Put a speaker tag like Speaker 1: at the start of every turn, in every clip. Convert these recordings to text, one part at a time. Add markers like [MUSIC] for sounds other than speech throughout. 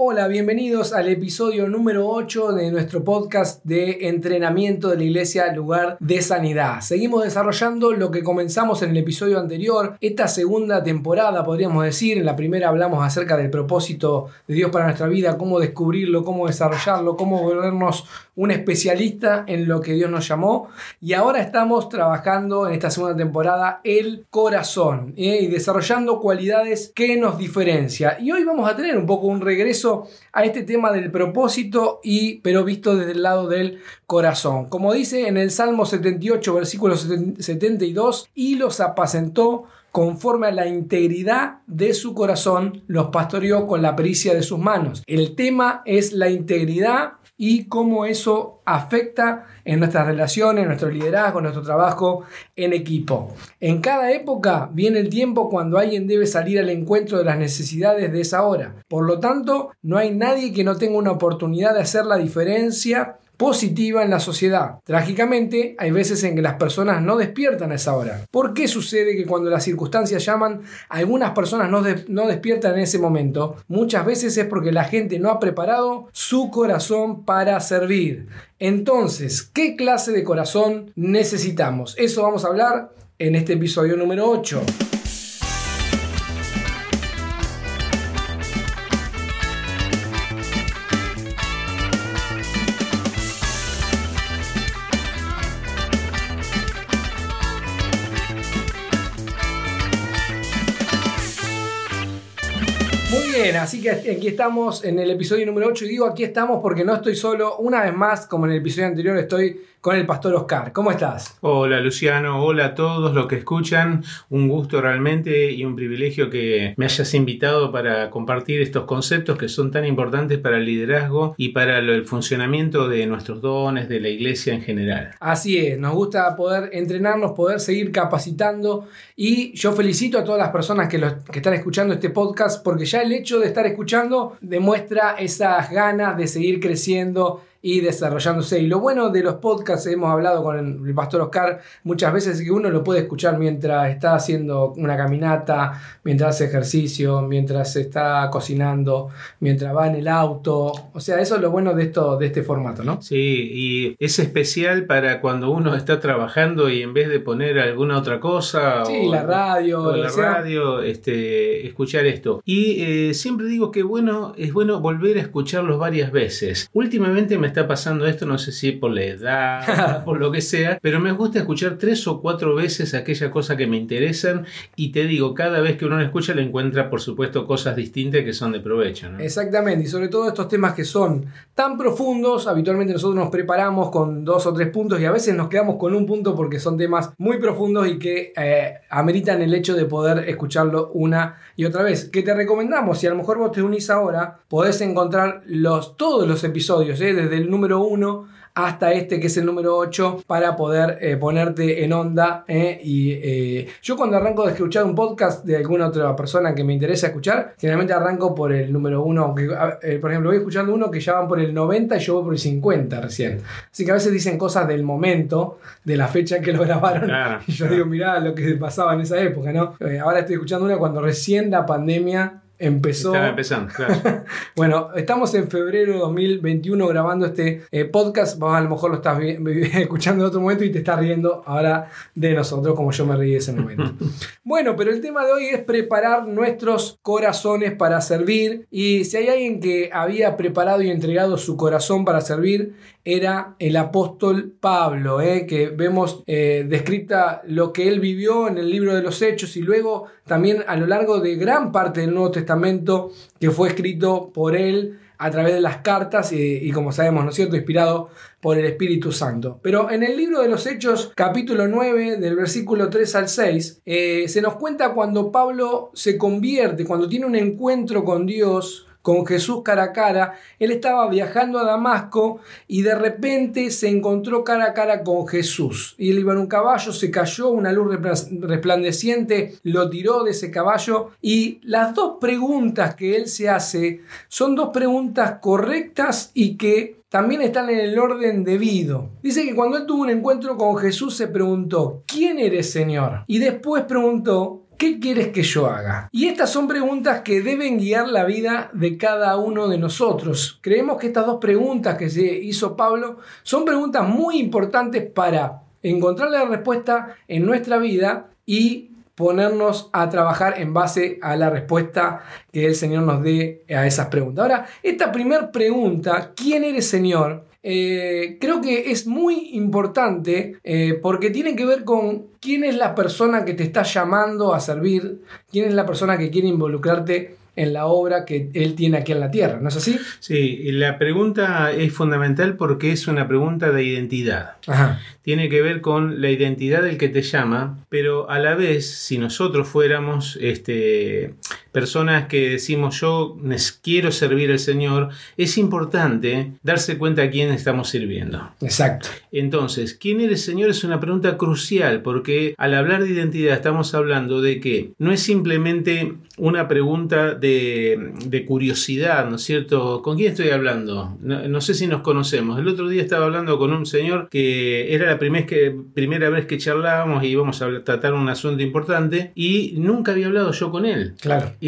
Speaker 1: Hola, bienvenidos al episodio número 8 de nuestro podcast de entrenamiento de la iglesia lugar de sanidad. Seguimos desarrollando lo que comenzamos en el episodio anterior, esta segunda temporada podríamos decir. En la primera hablamos acerca del propósito de Dios para nuestra vida, cómo descubrirlo, cómo desarrollarlo, cómo volvernos un especialista en lo que Dios nos llamó. Y ahora estamos trabajando en esta segunda temporada el corazón ¿eh? y desarrollando cualidades que nos diferencia. Y hoy vamos a tener un poco un regreso a este tema del propósito y pero visto desde el lado del corazón. Como dice en el Salmo 78, versículo 72, y los apacentó conforme a la integridad de su corazón, los pastoreó con la pericia de sus manos. El tema es la integridad y cómo eso afecta en nuestras relaciones, en nuestro liderazgo, en nuestro trabajo en equipo. En cada época viene el tiempo cuando alguien debe salir al encuentro de las necesidades de esa hora. Por lo tanto, no hay nadie que no tenga una oportunidad de hacer la diferencia positiva en la sociedad. Trágicamente, hay veces en que las personas no despiertan a esa hora. ¿Por qué sucede que cuando las circunstancias llaman, algunas personas no, despiertan en ese momento? Muchas veces es porque la gente no ha preparado su corazón para servir. Entonces, ¿qué clase de corazón necesitamos? Eso vamos a hablar en este episodio número 8. Así que aquí estamos en el episodio número 8 y digo aquí estamos porque no estoy solo. Una vez más, como en el episodio anterior, estoy con el pastor Oscar. ¿Cómo estás?
Speaker 2: Hola Luciano, hola a todos los que escuchan. Un gusto realmente y un privilegio que me hayas invitado para compartir estos conceptos que son tan importantes para el liderazgo y para el funcionamiento de nuestros dones, de la iglesia en general.
Speaker 1: Así es, nos gusta poder entrenarnos, poder seguir capacitando y yo felicito a todas las personas que, que están escuchando este podcast porque ya el hecho de estar escuchando demuestra esas ganas de seguir creciendo y desarrollándose. Y lo bueno de los podcasts, hemos hablado con el pastor Oscar muchas veces, es que uno lo puede escuchar mientras está haciendo una caminata, mientras hace ejercicio, mientras está cocinando, mientras va en el auto. O sea, eso es lo bueno de, esto, de este formato, ¿no?
Speaker 2: Sí, y es especial para cuando uno está trabajando y en vez de poner alguna otra cosa...
Speaker 1: Sí, la radio.
Speaker 2: la radio, este, escuchar esto. Y eh, siempre digo que bueno, es bueno volver a escucharlos varias veces. Últimamente me está pasando esto, no sé si por la edad, [LAUGHS] por lo que sea, pero me gusta escuchar tres o cuatro veces aquella cosa que me interesan y te digo, cada vez que uno la escucha le encuentra, por supuesto, cosas distintas que son de provecho.
Speaker 1: Exactamente, y sobre todo estos temas que son tan profundos, habitualmente nosotros nos preparamos con dos o tres puntos y a veces nos quedamos con un punto porque son temas muy profundos y que eh, ameritan el hecho de poder escucharlo una y otra vez. Que te recomendamos, si a lo mejor vos te unís ahora, podés encontrar los, todos los episodios, ¿eh? desde el número 1 hasta este que es el número 8 para poder eh, ponerte en onda. ¿eh? Y eh, yo cuando arranco de escuchar un podcast de alguna otra persona que me interesa escuchar, generalmente arranco por el número 1. por ejemplo, voy escuchando uno que ya van por el 90 y yo voy por el 50 recién. Así que a veces dicen cosas del momento, de la fecha que lo grabaron. y yo digo, mirá lo que pasaba en esa época, ¿no? ahora estoy escuchando una cuando recién la pandemia empezó.
Speaker 2: Estaba empezando, claro. [LAUGHS]
Speaker 1: bueno, estamos en febrero de 2021 grabando este eh, podcast. Vos a lo mejor lo estás [LAUGHS] escuchando en otro momento y te estás riendo ahora de nosotros, como yo me reí ese momento. [LAUGHS] bueno, pero el tema de hoy es preparar nuestros corazones para servir. Y si hay alguien que había preparado y entregado su corazón para servir, era el apóstol Pablo, eh, que vemos eh, descrita lo que él vivió en el libro de los Hechos y luego también a lo largo de gran parte del Nuevo Testamento que fue escrito por él a través de las cartas y, como sabemos, ¿no es cierto?, inspirado por el Espíritu Santo. Pero en el libro de los Hechos, capítulo 9, del versículo 3 al 6, eh, se nos cuenta cuando Pablo se convierte, cuando tiene un encuentro con Dios, con Jesús cara a cara. Él estaba viajando a Damasco y de repente se encontró cara a cara con Jesús. Y él iba en un caballo, se cayó, una luz resplandeciente lo tiró de ese caballo. Y las dos preguntas que él se hace son dos preguntas correctas y que también están en el orden debido. Dice que cuando él tuvo un encuentro con Jesús se preguntó, ¿quién eres Señor? Y después preguntó, ¿qué quieres que yo haga? Y estas son preguntas que deben guiar la vida de cada uno de nosotros. Creemos que estas dos preguntas que se hizo Pablo son preguntas muy importantes para encontrar la respuesta en nuestra vida y ponernos a trabajar en base a la respuesta que el Señor nos dé a esas preguntas. Ahora, esta primera pregunta, ¿quién eres Señor? Eh, creo que es muy importante eh, porque tiene que ver con quién es la persona que te está llamando a servir, quién es la persona que quiere involucrarte en la obra que él tiene aquí en la tierra, ¿no es así?
Speaker 2: Sí, la pregunta es fundamental porque es una pregunta de identidad. Tiene que ver con la identidad del que te llama, pero a la vez, si nosotros fuéramos este, personas que decimos yo quiero servir al Señor, es importante darse cuenta a quién estamos sirviendo.
Speaker 1: Exacto.
Speaker 2: Entonces, ¿quién eres Señor? Es una pregunta crucial porque al hablar de identidad estamos hablando de que no es simplemente una pregunta de, curiosidad, ¿no es cierto? ¿Con quién estoy hablando? No, sé si nos conocemos. El otro día estaba hablando con un señor que era la que, primera vez que charlábamos y íbamos a tratar un asunto importante y nunca había hablado yo con él.
Speaker 1: Claro.
Speaker 2: Y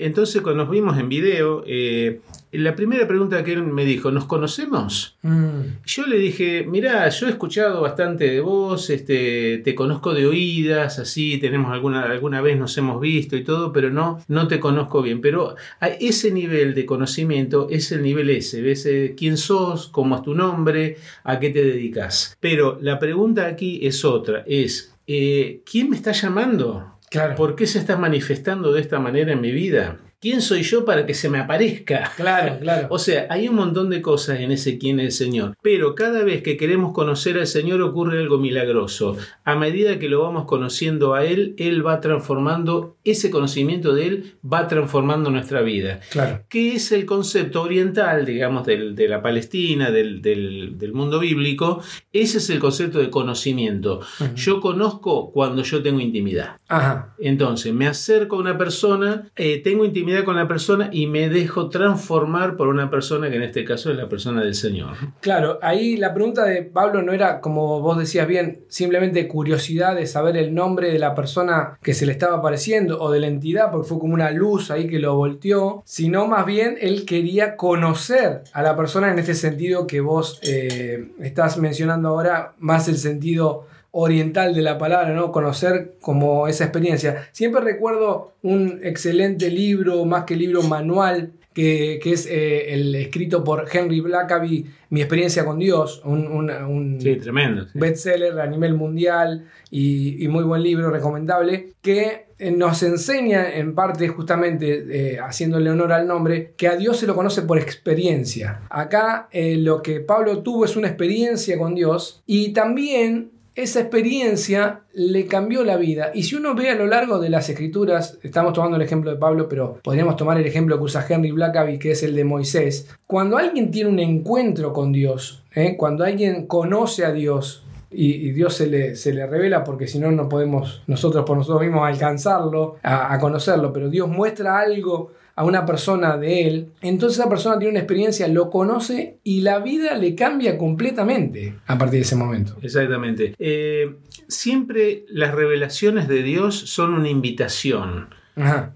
Speaker 2: entonces cuando nos vimos en video, eh, la primera pregunta que él me dijo, ¿nos conocemos? Mm. Yo le dije, mira, yo he escuchado bastante de vos, este, te conozco de oídas, así, tenemos alguna, alguna vez nos hemos visto y todo, pero no, no te conozco bien. Pero a ese nivel de conocimiento es el nivel ese, ves eh, quién sos, cómo es tu nombre, a qué te dedicas. Pero la pregunta aquí es otra, es, eh, ¿quién me está llamando? ¿Por qué se está manifestando de esta manera en mi vida? ¿Quién soy yo para que se me aparezca?
Speaker 1: Claro, [LAUGHS] claro.
Speaker 2: O sea, hay un montón de cosas en ese quién es el Señor. Pero cada vez que queremos conocer al Señor ocurre algo milagroso. A medida que lo vamos conociendo a Él, Él va transformando, ese conocimiento de Él va transformando nuestra vida.
Speaker 1: Claro.
Speaker 2: ¿Qué es el concepto oriental, digamos, de la Palestina, del, mundo bíblico? Ese es el concepto de conocimiento. Yo conozco cuando yo tengo intimidad.
Speaker 1: Ajá.
Speaker 2: Entonces, me acerco a una persona, eh, tengo intimidad con la persona y me dejo transformar por una persona que en este caso es la persona del Señor.
Speaker 1: Claro, ahí la pregunta de Pablo no era, como vos decías bien, simplemente curiosidad de saber el nombre de la persona que se le estaba apareciendo o de la entidad, porque fue como una luz ahí que lo volteó, sino más bien él quería conocer a la persona en este sentido que vos eh, estás mencionando ahora, más el sentido oriental de la palabra, ¿no? Conocer como esa experiencia. Siempre recuerdo un excelente libro, más que libro manual, que, es eh, el escrito por Henry Blackaby, Mi experiencia con Dios, un,
Speaker 2: tremendo,
Speaker 1: bestseller a nivel mundial y, muy buen libro, recomendable, que eh, nos enseña en parte justamente, eh, haciéndole honor al nombre, que a Dios se lo conoce por experiencia. Acá lo que Pablo tuvo es una experiencia con Dios y también esa experiencia le cambió la vida. Y si uno ve a lo largo de las escrituras, estamos tomando el ejemplo de Pablo, pero podríamos tomar el ejemplo que usa Henry Blackaby, que es el de Moisés. Cuando alguien tiene un encuentro con Dios, ¿eh? cuando alguien conoce a Dios, y, Dios se le, se le, revela porque si no no podemos nosotros por nosotros mismos alcanzarlo, a, conocerlo, pero Dios muestra algo a una persona de él, entonces esa persona tiene una experiencia, lo conoce y la vida le cambia completamente a partir de ese momento.
Speaker 2: Exactamente. Eh, siempre las revelaciones de Dios son una invitación.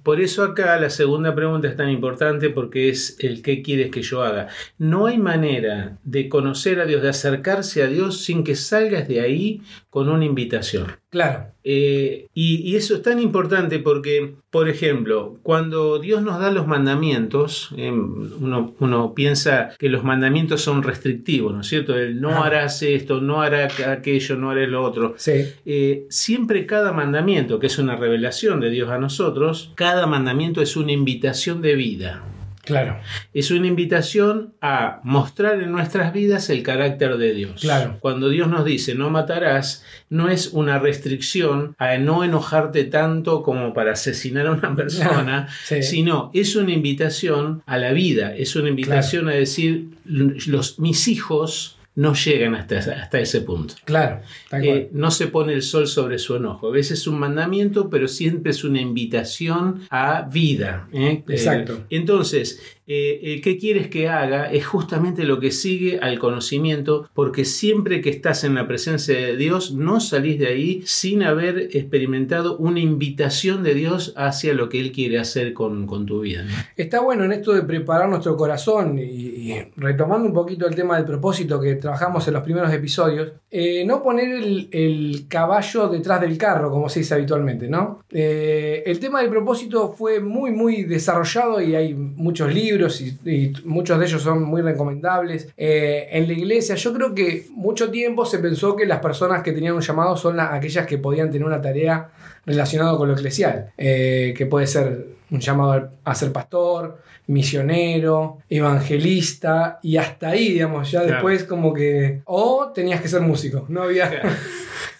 Speaker 2: Por eso acá la segunda pregunta es tan importante porque es el qué quieres que yo haga. No hay manera de conocer a Dios, de acercarse a Dios sin que salgas de ahí con una invitación.
Speaker 1: Claro.
Speaker 2: Eh, y, eso es tan importante porque, por ejemplo, cuando Dios nos da los mandamientos, eh, uno, piensa que los mandamientos son restrictivos, ¿no es cierto? El no harás esto, no hará aquello, no haré lo otro.
Speaker 1: Sí.
Speaker 2: Eh, siempre cada mandamiento, que es una revelación de Dios a nosotros, cada mandamiento es una invitación de vida.
Speaker 1: Claro.
Speaker 2: Es una invitación a mostrar en nuestras vidas el carácter de Dios.
Speaker 1: Claro.
Speaker 2: Cuando Dios nos dice no matarás, no es una restricción a no enojarte tanto como para asesinar a una [LAUGHS] persona, sino es una invitación a la vida, es una invitación a decir los, mis hijos no llegan hasta, hasta ese punto.
Speaker 1: Claro.
Speaker 2: Eh, no se pone el sol sobre su enojo. A veces es un mandamiento, pero siempre es una invitación a vida.
Speaker 1: ¿eh? Exacto.
Speaker 2: Eh, entonces, eh, eh, ¿qué quieres que haga? Es justamente lo que sigue al conocimiento, porque siempre que estás en la presencia de Dios, no salís de ahí sin haber experimentado una invitación de Dios hacia lo que Él quiere hacer con, tu vida.
Speaker 1: Está bueno en esto de preparar nuestro corazón y, retomando un poquito el tema del propósito que trabajamos en los primeros episodios, eh, no poner el, caballo detrás del carro, como se dice habitualmente, ¿no? el tema del propósito fue muy, muy desarrollado y hay muchos libros y, muchos de ellos son muy recomendables. Eh, en la iglesia yo creo que mucho tiempo se pensó que las personas que tenían un llamado son aquellas que podían tener una tarea relacionada con lo eclesial, eh, que puede ser un llamado a ser pastor, misionero, evangelista y hasta ahí, digamos, ya después como que... O tenías que ser músico, no había... [LAUGHS]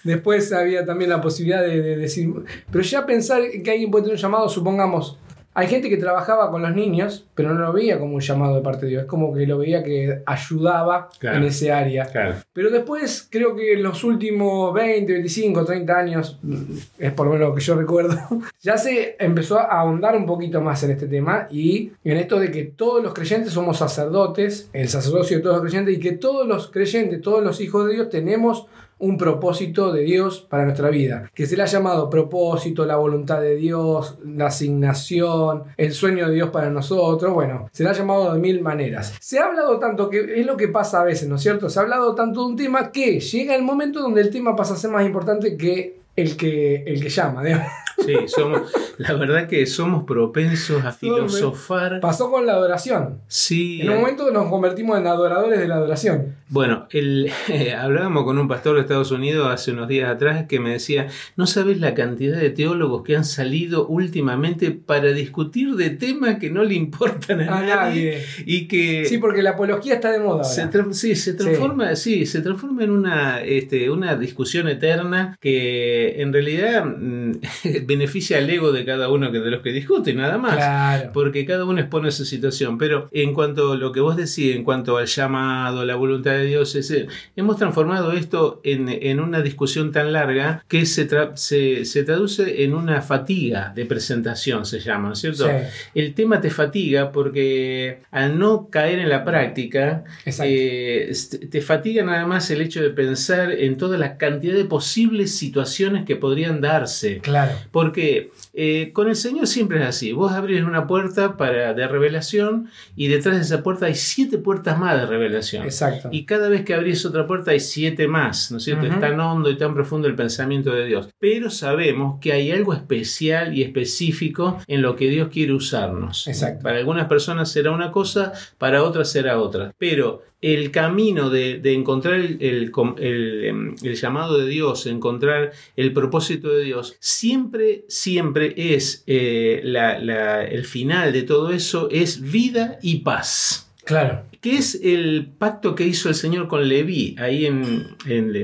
Speaker 1: Después había también la posibilidad de, de, decir, pero ya pensar que alguien puede tener un llamado, supongamos, hay gente que trabajaba con los niños, pero no lo veía como un llamado de parte de Dios. Es como que lo veía que ayudaba en ese área. Pero después, creo que en los últimos 20, 25, 30 años, mm, es por lo menos lo que yo recuerdo, [LAUGHS] ya se empezó a ahondar un poquito más en este tema y en esto de que todos los creyentes somos sacerdotes, el sacerdocio de todos los creyentes, y que todos los creyentes, todos los hijos de Dios tenemos un propósito de Dios para nuestra vida, que se le ha llamado propósito, la voluntad de Dios, la asignación, el sueño de Dios para nosotros, bueno, se le ha llamado de mil maneras. Se ha hablado tanto, que es lo que pasa a veces, ¿no es cierto? Se ha hablado tanto de un tema que llega el momento donde el tema pasa a ser más importante que el que, el que llama.
Speaker 2: Sí, somos, la verdad que somos propensos a filosofar.
Speaker 1: Pasó con la adoración.
Speaker 2: Sí.
Speaker 1: En un momento nos convertimos en adoradores de la adoración.
Speaker 2: Bueno, el, [LAUGHS] hablábamos con un pastor de Estados Unidos hace unos días atrás que me decía, no sabes la cantidad de teólogos que han salido últimamente para discutir de temas que no le importan a, nadie, y que...
Speaker 1: Sí, porque la apología está de moda.
Speaker 2: sí, se transforma, sí. se transforma en una, este, una discusión eterna que en realidad mm, [LAUGHS] beneficia al ego de cada uno de los que discute, nada más. Porque cada uno expone su situación. Pero en cuanto a lo que vos decís, en cuanto al llamado, la voluntad de Dios, hemos transformado esto en, una discusión tan larga que se, se, traduce en una fatiga de presentación, se llama, ¿cierto? El tema te fatiga porque al no caer en la práctica, eh, te fatiga nada más el hecho de pensar en toda la cantidad de posibles situaciones que podrían darse.
Speaker 1: Claro.
Speaker 2: Porque eh, con el Señor siempre es así. Vos abrís una puerta para, de revelación y detrás de esa puerta hay siete puertas más de revelación.
Speaker 1: Exacto.
Speaker 2: Y cada vez que abrís otra puerta hay siete más, ¿no es cierto? Es tan hondo y tan profundo el pensamiento de Dios. Pero sabemos que hay algo especial y específico en lo que Dios quiere usarnos.
Speaker 1: Exacto.
Speaker 2: Para algunas personas será una cosa, para otras será otra. Pero el camino de, encontrar em, el, llamado de Dios, encontrar el propósito de Dios, siempre, siempre es eh, el final de todo eso, es vida y paz.
Speaker 1: Claro.
Speaker 2: ¿Qué es el pacto que hizo el Señor con Leví? Ahí en,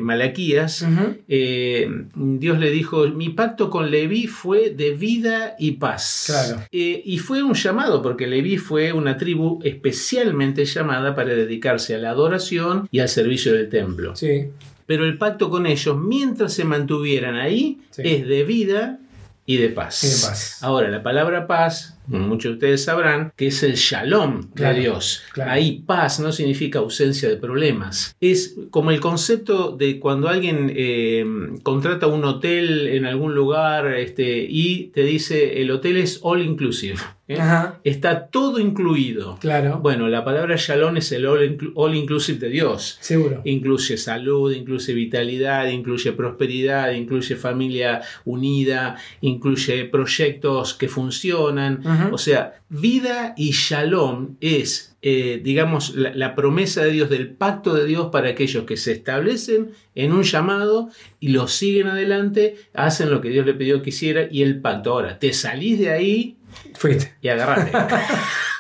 Speaker 2: Malaquías, eh, Dios le dijo, mi pacto con Leví fue de vida y paz.
Speaker 1: Claro.
Speaker 2: Eh, y fue un llamado, porque Leví fue una tribu especialmente llamada para dedicarse a la adoración y al servicio del templo.
Speaker 1: Sí.
Speaker 2: Pero el pacto con ellos, mientras se mantuvieran ahí, es de vida y de paz.
Speaker 1: Y de paz.
Speaker 2: Ahora, la palabra paz muchos de ustedes sabrán que es el shalom de Dios. Ahí paz no significa ausencia de problemas. Es como el concepto de cuando alguien eh, contrata un hotel en algún lugar este, y te dice el hotel es all inclusive. ¿eh? Está todo incluido.
Speaker 1: Claro.
Speaker 2: Bueno, la palabra shalom es el all, inclusive de Dios.
Speaker 1: Seguro.
Speaker 2: Incluye salud, incluye vitalidad, incluye prosperidad, incluye familia unida, incluye proyectos que funcionan. O sea, vida y shalom es, eh, digamos, la, promesa de Dios, del pacto de Dios para aquellos que se establecen en un llamado y lo siguen adelante, hacen lo que Dios le pidió que hiciera y el pacto. Ahora, te salís de ahí
Speaker 1: Fuiste.
Speaker 2: y agarrate. [LAUGHS]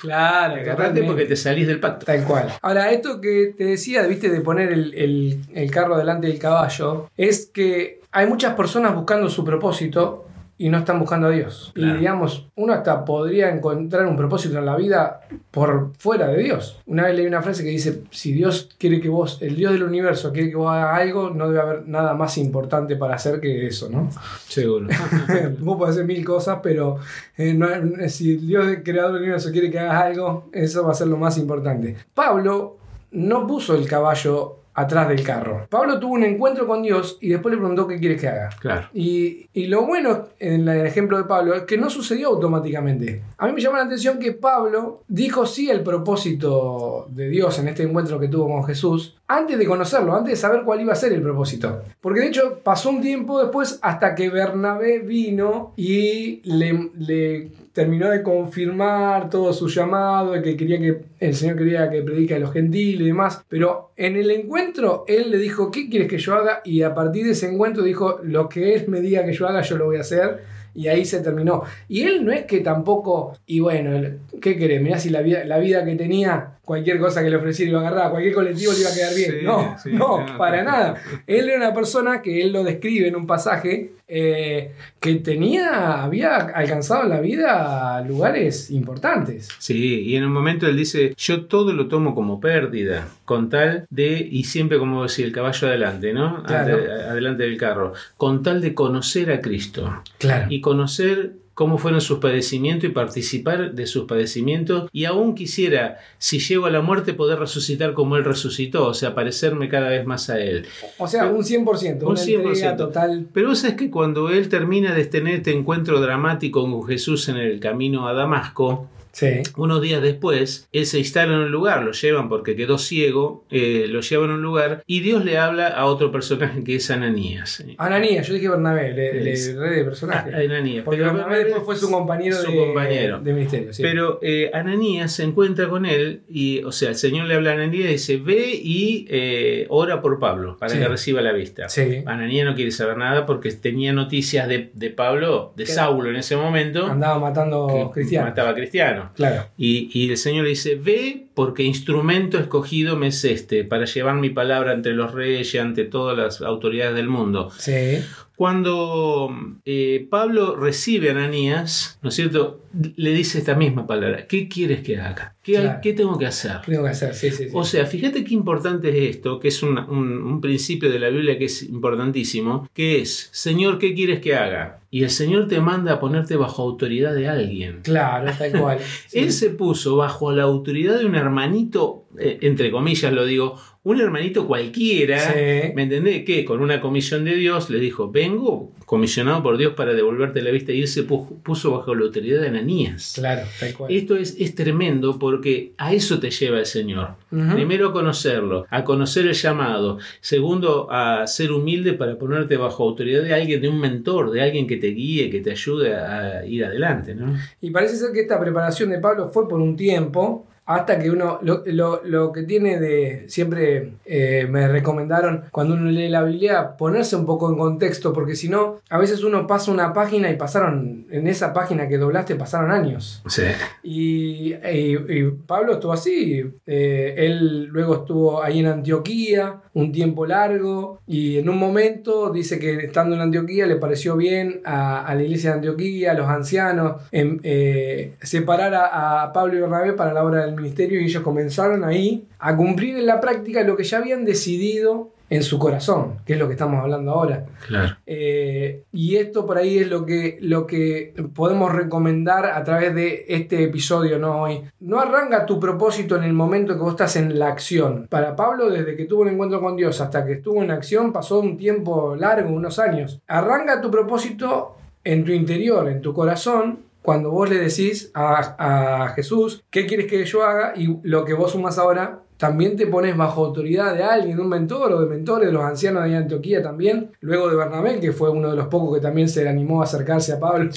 Speaker 1: Claro,
Speaker 2: agarrate porque te salís del pacto.
Speaker 1: Tal cual. Ahora, esto que te decía, viste, de poner el, el carro delante del caballo, es que hay muchas personas buscando su propósito y no están buscando a Dios.
Speaker 2: Claro.
Speaker 1: Y digamos, uno hasta podría encontrar un propósito en la vida por fuera de Dios. Una vez leí una frase que dice, si Dios quiere que vos, el Dios del universo quiere que vos hagas algo, no debe haber nada más importante para hacer que eso, ¿no?
Speaker 2: Seguro. [LAUGHS]
Speaker 1: vos podés hacer mil cosas, pero eh, no- si el Dios del creador del universo quiere que hagas algo, eso va a ser lo más importante. Pablo no puso el caballo atrás del carro. Pablo tuvo un encuentro con Dios y después le preguntó qué quieres que haga.
Speaker 2: Claro.
Speaker 1: Y, y lo bueno en el ejemplo de Pablo es que no sucedió automáticamente. A mí me llama la atención que Pablo dijo sí el propósito de Dios en este encuentro que tuvo con Jesús antes de conocerlo, antes de saber cuál iba a ser el propósito. Porque de hecho pasó un tiempo después hasta que Bernabé vino y le, le terminó de confirmar todo su llamado, que quería que el Señor quería que predique a los gentiles y demás. Pero en el encuentro él le dijo, ¿qué quieres que yo haga? Y a partir de ese encuentro dijo, lo que él me diga que yo haga, yo lo voy a hacer. Y ahí se terminó. Y él no es que tampoco, y bueno, ¿qué querés? Mirá si la vida, la vida que tenía, cualquier cosa que le ofreciera iba a agarrar, cualquier colectivo le iba a quedar bien.
Speaker 2: Sí,
Speaker 1: no,
Speaker 2: sí,
Speaker 1: no,
Speaker 2: no.
Speaker 1: para nada. Él era una persona que él lo describe en un pasaje eh, que tenía, había alcanzado en la vida lugares importantes.
Speaker 2: Sí, y en un momento él dice, yo todo lo tomo como pérdida, con tal de, y siempre como decía, el caballo adelante, ¿no?
Speaker 1: Claro.
Speaker 2: Adelante del carro, con tal de conocer a Cristo
Speaker 1: Claro.
Speaker 2: y conocer cómo fueron sus padecimientos y participar de sus padecimientos y aún quisiera, si llego a la muerte, poder resucitar como Él resucitó, o sea, parecerme cada vez más a Él.
Speaker 1: O sea, un 100%,
Speaker 2: Un
Speaker 1: una entrega
Speaker 2: 100%.
Speaker 1: total.
Speaker 2: Pero sabés que cuando Él termina de tener este encuentro dramático con Jesús en el camino a Damasco,
Speaker 1: Sí.
Speaker 2: unos días después, él se instala en un lugar, lo llevan porque quedó ciego, eh, lo llevan a un lugar y Dios le habla a otro personaje que es Ananías.
Speaker 1: Ananías, yo dije Bernabé, le, le de personaje.
Speaker 2: Ah, Ananías.
Speaker 1: Porque
Speaker 2: Pero
Speaker 1: Bernabé después fue su compañero,
Speaker 2: su
Speaker 1: de,
Speaker 2: compañero.
Speaker 1: de ministerio. sí.
Speaker 2: Pero eh, Ananías se encuentra con él y, o sea, el Señor le habla a Ananías y dice, ve y eh, ora por Pablo para
Speaker 1: Sí.
Speaker 2: que reciba la vista.
Speaker 1: Sí.
Speaker 2: Ananías no quiere saber nada porque tenía noticias de, de Pablo, de Saulo en ese momento,
Speaker 1: Andaba matando
Speaker 2: que
Speaker 1: cristianos.
Speaker 2: mataba cristianos.
Speaker 1: Claro.
Speaker 2: Y, y el Señor le dice, ve porque instrumento escogido me es este, para llevar mi palabra ante los reyes, ante todas las autoridades del mundo.
Speaker 1: Sí.
Speaker 2: Cuando eh, Pablo recibe a Ananías, ¿no es cierto? Le dice esta misma palabra, ¿qué quieres que haga? ¿Qué,
Speaker 1: Claro.
Speaker 2: qué tengo que hacer?
Speaker 1: Tengo que hacer, sí, sí, sí.
Speaker 2: O sea, fíjate qué importante es esto, que es un, un- un principio de la Biblia que es importantísimo, que es, Señor, ¿qué quieres que haga? Y el Señor te manda a ponerte bajo autoridad de alguien.
Speaker 1: Claro, tal cual. [LAUGHS] Sí.
Speaker 2: Él se puso bajo la autoridad de un hermanito, eh, entre comillas lo digo, un hermanito cualquiera,
Speaker 1: Sí.
Speaker 2: ¿me entendés? Que con una comisión de Dios le dijo, vengo comisionado por Dios para devolverte la vista y él se pu- puso bajo la autoridad de Ananías.
Speaker 1: Claro, tal cual.
Speaker 2: Esto es, es tremendo porque a eso te lleva el Señor. Primero a conocerlo, a conocer el llamado. Segundo, a ser humilde para ponerte bajo autoridad de alguien, de un mentor, de alguien que te guíe, que te ayude a ir adelante. ¿no?
Speaker 1: Y parece ser que esta preparación de Pablo fue por un tiempo, hasta que uno, lo, lo- lo que tiene de, siempre eh, me recomendaron cuando uno lee la Biblia, ponerse un poco en contexto, porque si no, a veces uno pasa una página y pasaron, en esa página que doblaste pasaron años.
Speaker 2: Sí.
Speaker 1: Y, y- y Pablo estuvo así. eh, él luego estuvo ahí en Antioquía un tiempo largo y en un momento dice que estando en Antioquía le pareció bien a, a la iglesia de Antioquía, a los ancianos, em, eh, separar a, a Pablo y Bernabé para la obra del ministerio y ellos comenzaron ahí a cumplir en la práctica lo que ya habían decidido en su corazón, que es lo que estamos hablando ahora.
Speaker 2: Claro.
Speaker 1: Eh, y esto por ahí es lo que, lo que podemos recomendar a través de este episodio, ¿no? Hoy. No arranca tu propósito en el momento que vos estás en la acción. Para Pablo, desde que tuvo un encuentro con Dios hasta que estuvo en acción, pasó un tiempo largo, unos años. Arranca tu propósito en tu interior, en tu corazón, cuando vos le decís a, a Jesús qué quieres que yo haga y lo que vos sumas ahora también te pones bajo autoridad de alguien, de un mentor o de mentores, de los ancianos de Antioquía también, luego de Bernabé, que fue uno de los pocos que también se animó a acercarse a Pablo,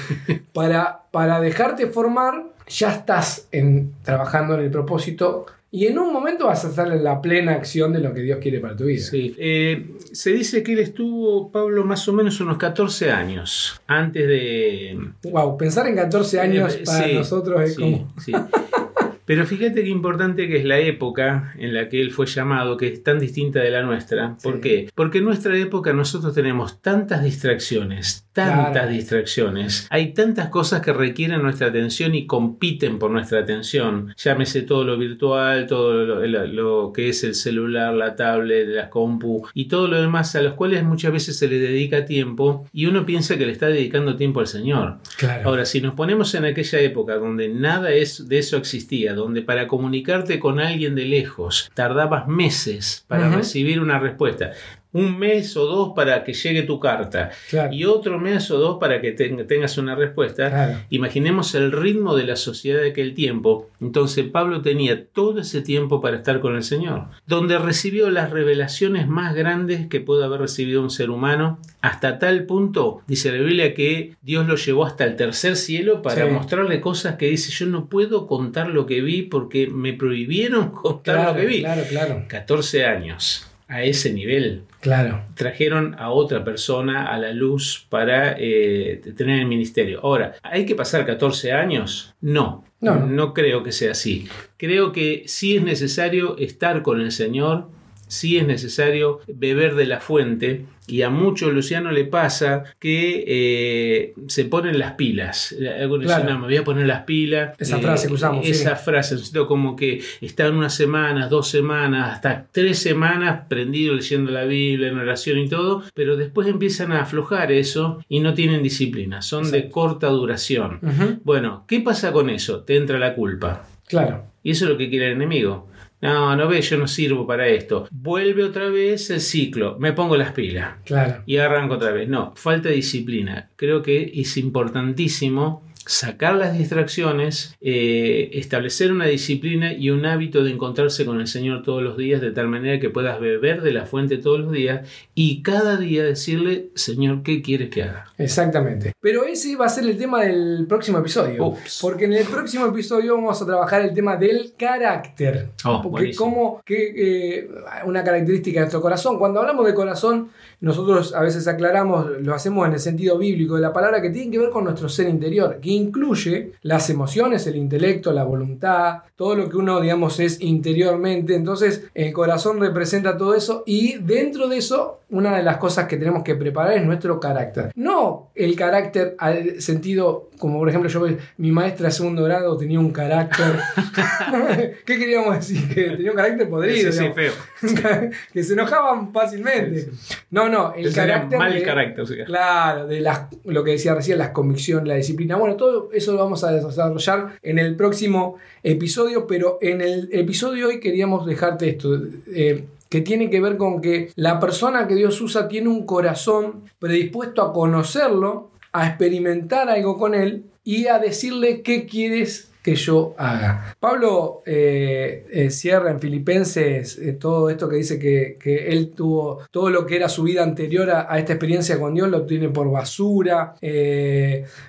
Speaker 1: [LAUGHS] para, para dejarte formar, ya estás en, trabajando en el propósito y en un momento vas a estar en la plena acción de lo que Dios quiere para tu vida.
Speaker 2: Sí. Eh, se dice que él estuvo, Pablo, más o menos unos 14 años antes de...
Speaker 1: Wow, pensar en 14 años
Speaker 2: Eh,
Speaker 1: para
Speaker 2: sí,
Speaker 1: nosotros es
Speaker 2: sí,
Speaker 1: como... [LAUGHS]
Speaker 2: Pero fíjate qué importante que es la época en la que él fue llamado, que es tan distinta de la nuestra. ¿Por
Speaker 1: Sí.
Speaker 2: qué? Porque en nuestra época nosotros tenemos tantas distracciones, tantas
Speaker 1: Claro.
Speaker 2: distracciones. Hay tantas cosas que requieren nuestra atención y compiten por nuestra atención. Llámese todo lo virtual, todo lo, lo- lo que es el celular, la tablet, la compu y todo lo demás a los cuales muchas veces se le dedica tiempo y uno piensa que le está dedicando tiempo al Señor.
Speaker 1: Claro.
Speaker 2: Ahora, si nos ponemos en aquella época donde nada es, de eso existía, donde para comunicarte con alguien de lejos tardabas meses para recibir una respuesta, un mes o dos para que llegue tu carta
Speaker 1: claro.
Speaker 2: y otro mes o dos para que ten- tengas una respuesta,
Speaker 1: Claro.
Speaker 2: imaginemos el ritmo de la sociedad de aquel tiempo. Entonces Pablo tenía todo ese tiempo para estar con el Señor, donde recibió las revelaciones más grandes que puede haber recibido un ser humano, hasta tal punto, dice la Biblia, que Dios lo llevó hasta el tercer cielo para
Speaker 1: Sí.
Speaker 2: mostrarle cosas que dice, yo no puedo contar lo que vi porque me prohibieron [LAUGHS] contar
Speaker 1: Claro,
Speaker 2: lo que vi.
Speaker 1: claro, claro.
Speaker 2: 14 años. A ese nivel,
Speaker 1: Claro.
Speaker 2: trajeron a otra persona a la luz para eh, tener el ministerio. Ahora, ¿hay que pasar 14 años? No,
Speaker 1: No.
Speaker 2: no, creo que sea así. Creo que sí es necesario estar con el Señor, sí es necesario beber de la fuente. Y a muchos, Luciano, le pasa que eh, se ponen las pilas. Algunos
Speaker 1: Claro.
Speaker 2: dicen, no, me voy a poner las pilas. Eh,
Speaker 1: Esa frase que usamos, sí.
Speaker 2: Esa frase, necesito como que están unas semanas, dos semanas, hasta tres semanas prendido leyendo la Biblia, en oración y todo, pero después empiezan a aflojar eso y no tienen disciplina, son de corta duración. Bueno, ¿qué pasa con eso? Te entra la culpa.
Speaker 1: Claro.
Speaker 2: Y eso es lo que quiere el enemigo. No, no ves, yo no sirvo para esto. Vuelve otra vez el ciclo, me pongo las pilas
Speaker 1: Claro.
Speaker 2: y arranco otra vez. No, falta disciplina. Creo que es importantísimo sacar las distracciones, eh, establecer una disciplina y un hábito de encontrarse con el Señor todos los días de tal manera que puedas beber de la fuente todos los días y cada día decirle, Señor, ¿qué quieres que haga?
Speaker 1: Exactamente. Pero ese va a ser el tema del próximo episodio.
Speaker 2: Ups.
Speaker 1: Porque en el próximo episodio vamos a trabajar el tema del carácter.
Speaker 2: Oh,
Speaker 1: Porque como que eh, una característica de nuestro corazón. Cuando hablamos de corazón, nosotros a veces aclaramos, lo hacemos en el sentido bíblico de la palabra que tiene que ver con nuestro ser interior, que incluye las emociones, el intelecto, la voluntad, todo lo que uno, digamos, es interiormente. Entonces, el corazón representa todo eso y dentro de eso, una de las cosas que tenemos que preparar es nuestro carácter. No el carácter al sentido, como por ejemplo, yo mi maestra de segundo grado tenía un carácter. [LAUGHS] [LAUGHS] ¿Qué queríamos decir? Que tenía un carácter podrido.
Speaker 2: Sí, feo. [LAUGHS]
Speaker 1: que se enojaban fácilmente. No, no, el carácter.
Speaker 2: mal
Speaker 1: de-
Speaker 2: carácter. o sea.
Speaker 1: Claro, de las, lo que decía recién, las convicciones, la disciplina. Bueno, todo eso lo vamos a desarrollar en el próximo episodio, pero en el episodio de hoy queríamos dejarte esto, eh, que tiene que ver con que la persona que Dios usa tiene un corazón predispuesto a conocerlo, a experimentar algo con él y a decirle qué quieres que yo haga. Pablo eh, eh, cierra en Filipenses eh, todo esto que dice que, él tuvo todo lo que era su vida anterior a, esta experiencia con Dios, lo obtiene por basura,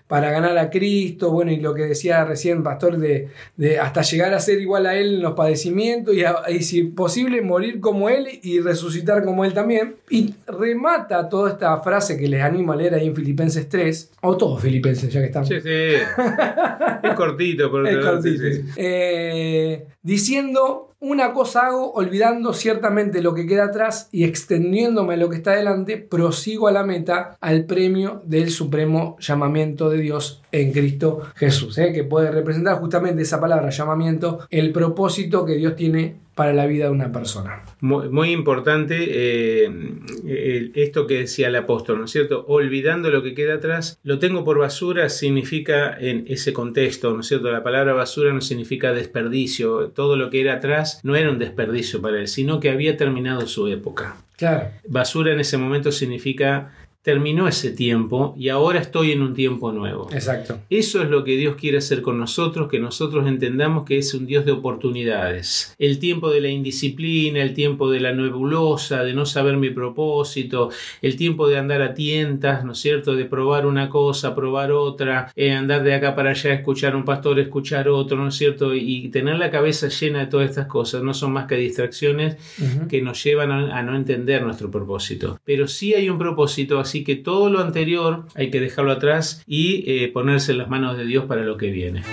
Speaker 1: para ganar a Cristo, bueno, y lo que decía recién Pastor, de, hasta llegar a ser igual a Él en los padecimientos y, y si posible morir como Él y resucitar como Él también. Y remata toda esta frase que les animo a leer ahí en Filipenses 3, o todos Filipenses, ya que estamos.
Speaker 2: Sí, sí. Es cortito, pero Sí, sí.
Speaker 1: Eh, diciendo, una cosa hago, olvidando ciertamente lo que queda atrás y extendiéndome a lo que está delante, prosigo a la meta, al premio del supremo llamamiento de Dios en Cristo Jesús, ¿eh? que puede representar justamente esa palabra, llamamiento, el propósito que Dios tiene para la vida de una persona.
Speaker 2: Muy, muy importante eh, eh, esto que decía el apóstol, ¿no es cierto? Olvidando lo que queda atrás, lo tengo por basura significa en ese contexto, ¿no es cierto? La palabra basura no significa desperdicio, todo lo que era atrás no era un desperdicio para él, sino que había terminado su época.
Speaker 1: Claro,
Speaker 2: Basura en ese momento significa terminó ese tiempo y ahora estoy en un tiempo nuevo.
Speaker 1: exacto.
Speaker 2: Eso es lo que Dios quiere hacer con nosotros, que nosotros entendamos que es un Dios de oportunidades. El tiempo de la indisciplina, el tiempo de la nebulosa, de no saber mi propósito, el tiempo de andar a tientas, ¿no es cierto? De probar una cosa, probar otra, eh, andar de acá para allá, escuchar a un pastor, escuchar otro, ¿no es cierto? Y tener la cabeza llena de todas estas cosas no son más que distracciones
Speaker 1: Ujú.
Speaker 2: que nos llevan a, a no entender nuestro propósito. Pero sí hay un propósito, así que todo lo anterior hay que dejarlo atrás y eh, ponerse en las manos de Dios para lo que viene.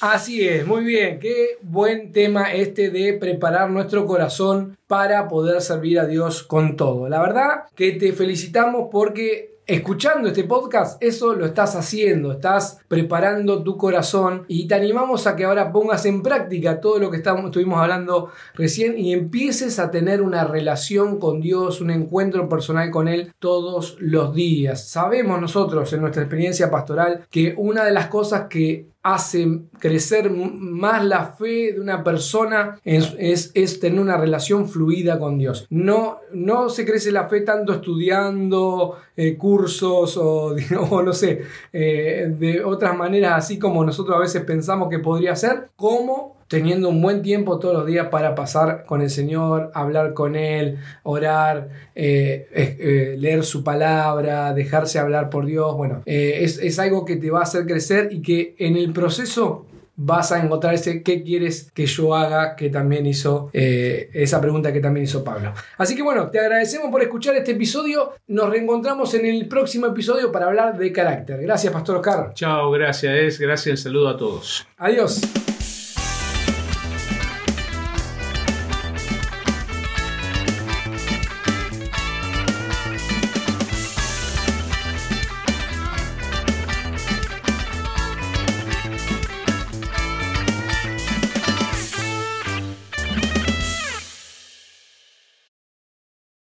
Speaker 1: Así es, muy bien. Qué buen tema este de preparar nuestro corazón para poder servir a Dios con todo. La verdad que te felicitamos porque escuchando este podcast, eso lo estás haciendo, estás preparando tu corazón y te animamos a que ahora pongas en práctica todo lo que estuvimos hablando recién y empieces a tener una relación con Dios, un encuentro personal con Él todos los días. Sabemos nosotros en nuestra experiencia pastoral que una de las cosas que hace crecer más la fe de una persona es, es, tener una relación fluida con Dios. No, no se crece la fe tanto estudiando eh, cursos o, [LAUGHS] no sé, eh, de otras maneras así como nosotros a veces pensamos que podría ser, como teniendo un buen tiempo todos los días para pasar con el Señor, hablar con Él, orar, eh, leer su palabra, dejarse hablar por Dios. Bueno, es, es algo que te va a hacer crecer y que en el proceso vas a encontrar ese qué quieres que yo haga que también hizo eh, esa pregunta que también hizo Pablo. Así que bueno, te agradecemos por escuchar este episodio. Nos reencontramos en el próximo episodio para hablar de carácter. Gracias, Pastor Oscar.
Speaker 2: Chao, gracias. Gracias, saludo a todos.
Speaker 1: Adiós.